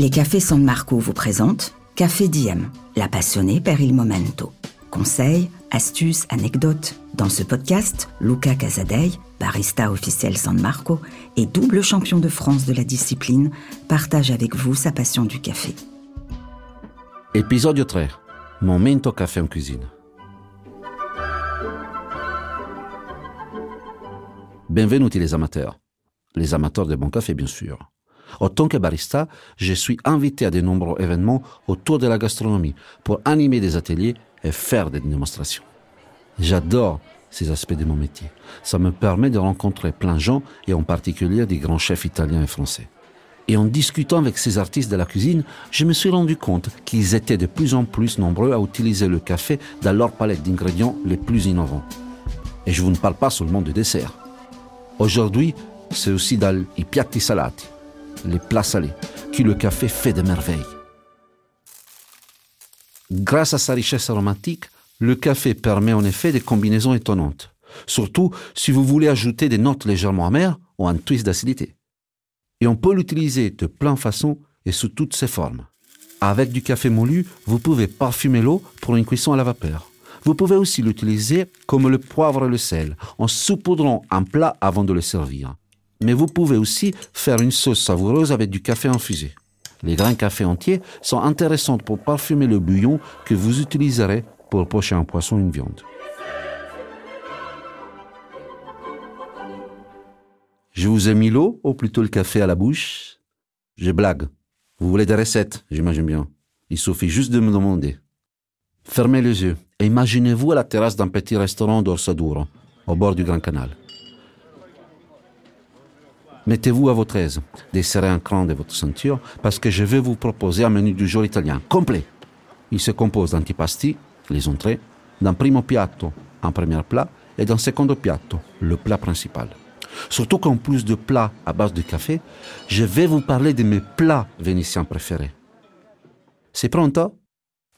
Les cafés San Marco vous présentent Café Diem, la passionnée per il momento. Conseils, astuces, anecdotes. Dans ce podcast, Luca Casadei, barista officiel San Marco et double champion de France de la discipline, partage avec vous sa passion du café. Épisode 3. Momento café en cuisine. Bienvenue les amateurs. Les amateurs de bon café, bien sûr. En tant que barista, je suis invité à de nombreux événements autour de la gastronomie pour animer des ateliers et faire des démonstrations. J'adore ces aspects de mon métier. Ça me permet de rencontrer plein de gens et en particulier des grands chefs italiens et français. Et en discutant avec ces artistes de la cuisine, je me suis rendu compte qu'ils étaient de plus en plus nombreux à utiliser le café dans leur palette d'ingrédients les plus innovants. Et je vous ne parle pas seulement de dessert. Aujourd'hui, c'est aussi dans les piatti salati, les plats salés, que le café fait de merveilles. Grâce à sa richesse aromatique, le café permet en effet des combinaisons étonnantes, surtout si vous voulez ajouter des notes légèrement amères ou un twist d'acidité. Et on peut l'utiliser de plein de façons et sous toutes ses formes. Avec du café moulu, vous pouvez parfumer l'eau pour une cuisson à la vapeur. Vous pouvez aussi l'utiliser comme le poivre et le sel, en saupoudrant un plat avant de le servir. Mais vous pouvez aussi faire une sauce savoureuse avec du café infusé. Les grains de café entiers sont intéressants pour parfumer le bouillon que vous utiliserez pour pocher un poisson ou une viande. Je vous ai mis l'eau ou plutôt le café à la bouche Je blague. Vous voulez des recettes, j'imagine bien. Il suffit juste de me demander. Fermez les yeux et imaginez-vous à la terrasse d'un petit restaurant d'Orsaduro, au bord du Grand Canal. Mettez-vous à votre aise, desserrez un cran de votre ceinture, parce que je vais vous proposer un menu du jour italien complet. Il se compose d'antipasti, les entrées, d'un primo piatto, un premier plat, et d'un secondo piatto, le plat principal. Surtout qu'en plus de plats à base de café, je vais vous parler de mes plats vénitiens préférés. C'est pronto?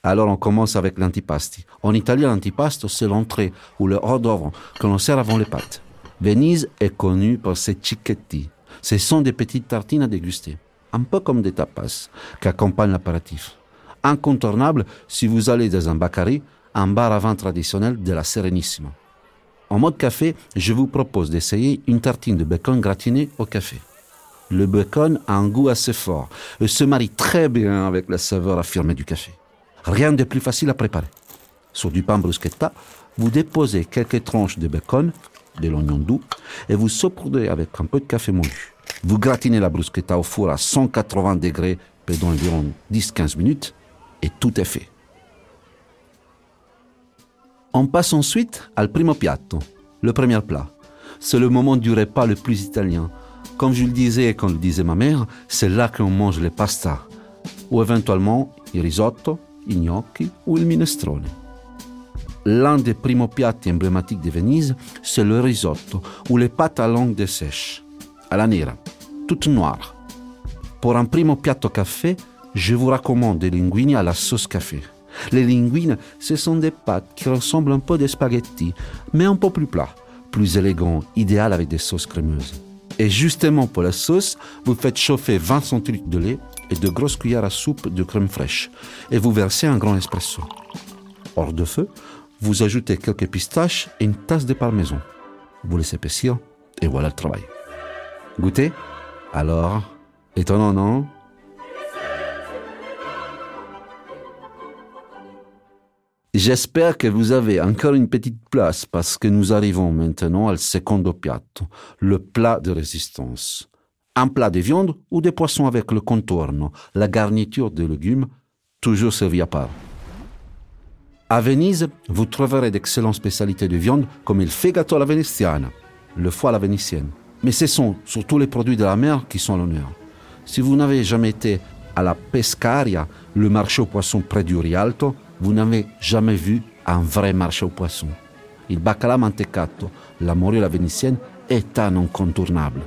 Alors on commence avec l'antipasti. En italien, l'antipasto, c'est l'entrée ou le hors d'œuvre que l'on sert avant les pâtes. Venise est connue pour ses cicchetti. Ce sont des petites tartines à déguster, un peu comme des tapas, qui accompagnent l'apéritif. Incontournable si vous allez dans un bacari, un bar à vin traditionnel de la Serenissima. En mode café, je vous propose d'essayer une tartine de bacon gratiné au café. Le bacon a un goût assez fort et se marie très bien avec la saveur affirmée du café. Rien de plus facile à préparer. Sur du pain bruschetta, vous déposez quelques tranches de bacon, de l'oignon doux, et vous saupoudrez avec un peu de café moulu. Vous gratinez la bruschetta au four à 180 degrés pendant environ 10-15 minutes, et tout est fait. On passe ensuite al primo piatto, le premier plat. C'est le moment du repas le plus italien. Comme je le disais et comme le disait ma mère, c'est là qu'on mange les pastas, ou éventuellement il risotto, i gnocchi ou il minestrone. L'un des primo piatti emblématiques de Venise, c'est le risotto ou les pâtes à langue de sèche, à la nera, toutes noires. Pour un primo piatto café, je vous recommande des linguini à la sauce café. Les linguines, ce sont des pâtes qui ressemblent un peu des spaghettis, mais un peu plus plats, plus élégants, idéal avec des sauces crémeuses. Et justement pour la sauce, vous faites chauffer 20 centilitres de lait et de grosses cuillères à soupe de crème fraîche et vous versez un grand espresso. Hors de feu, vous ajoutez quelques pistaches et une tasse de parmesan. Vous laissez épaissir et voilà le travail. Goûtez Alors, étonnant, non? J'espère que vous avez encore une petite place parce que nous arrivons maintenant al secondo piatto, le plat de résistance. Un plat de viande ou de poisson avec le contourno, la garniture de légumes, toujours servi à part. À Venise, vous trouverez d'excellentes spécialités de viande comme il fegato alla veneziana, le foie à la vénitienne. Mais ce sont surtout les produits de la mer qui sont l'honneur. Si vous n'avez jamais été à la Pescaria, le marché aux poissons près du Rialto, vous n'avez jamais vu un vrai marché aux poissons. Il bacala mantecato, la morue vénitienne, est un incontournable.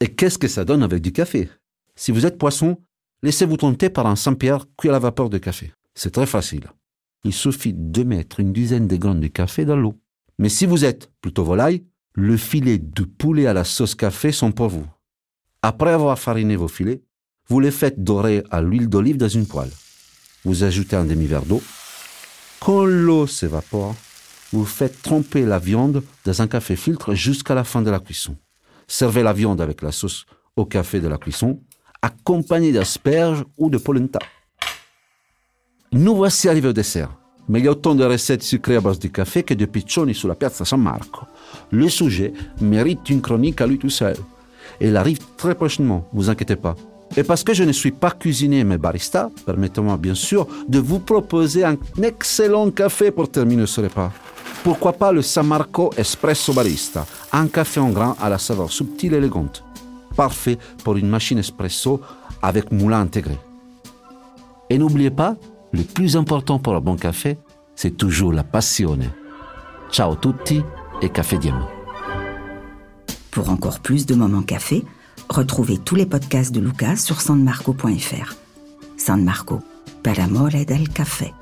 Et qu'est-ce que ça donne avec du café? Si vous êtes poisson, laissez-vous tenter par un Saint-Pierre cuit à la vapeur de café. C'est très facile. Il suffit de mettre une dizaine de graines de café dans l'eau. Mais si vous êtes plutôt volaille, le filet de poulet à la sauce café sont pour vous. Après avoir fariné vos filets, Vous les faites dorer à l'huile d'olive dans une poêle. Vous ajoutez un demi-verre d'eau. Quand l'eau s'évapore, vous faites tremper la viande dans un café filtre jusqu'à la fin de la cuisson. Servez la viande avec la sauce au café de la cuisson, accompagnée d'asperges ou de polenta. Nous voici arrivés au dessert. Mais il y a autant de recettes sucrées à base de café que de piccioni sur la piazza San Marco. Le sujet mérite une chronique à lui tout seul. Et il arrive très prochainement, vous inquiétez pas. Et parce que je ne suis pas cuisinier mais barista, permettez-moi bien sûr de vous proposer un excellent café pour terminer ce repas. Pourquoi pas le San Marco Espresso Barista, un café en grain à la saveur subtile et élégante. Parfait pour une machine espresso avec moulin intégré. Et n'oubliez pas, le plus important pour un bon café, c'est toujours la passione. Ciao tutti et café Diem. Pour encore plus de moments café, retrouvez tous les podcasts de Lucas sur sanmarco.fr. San Marco, per amore del café.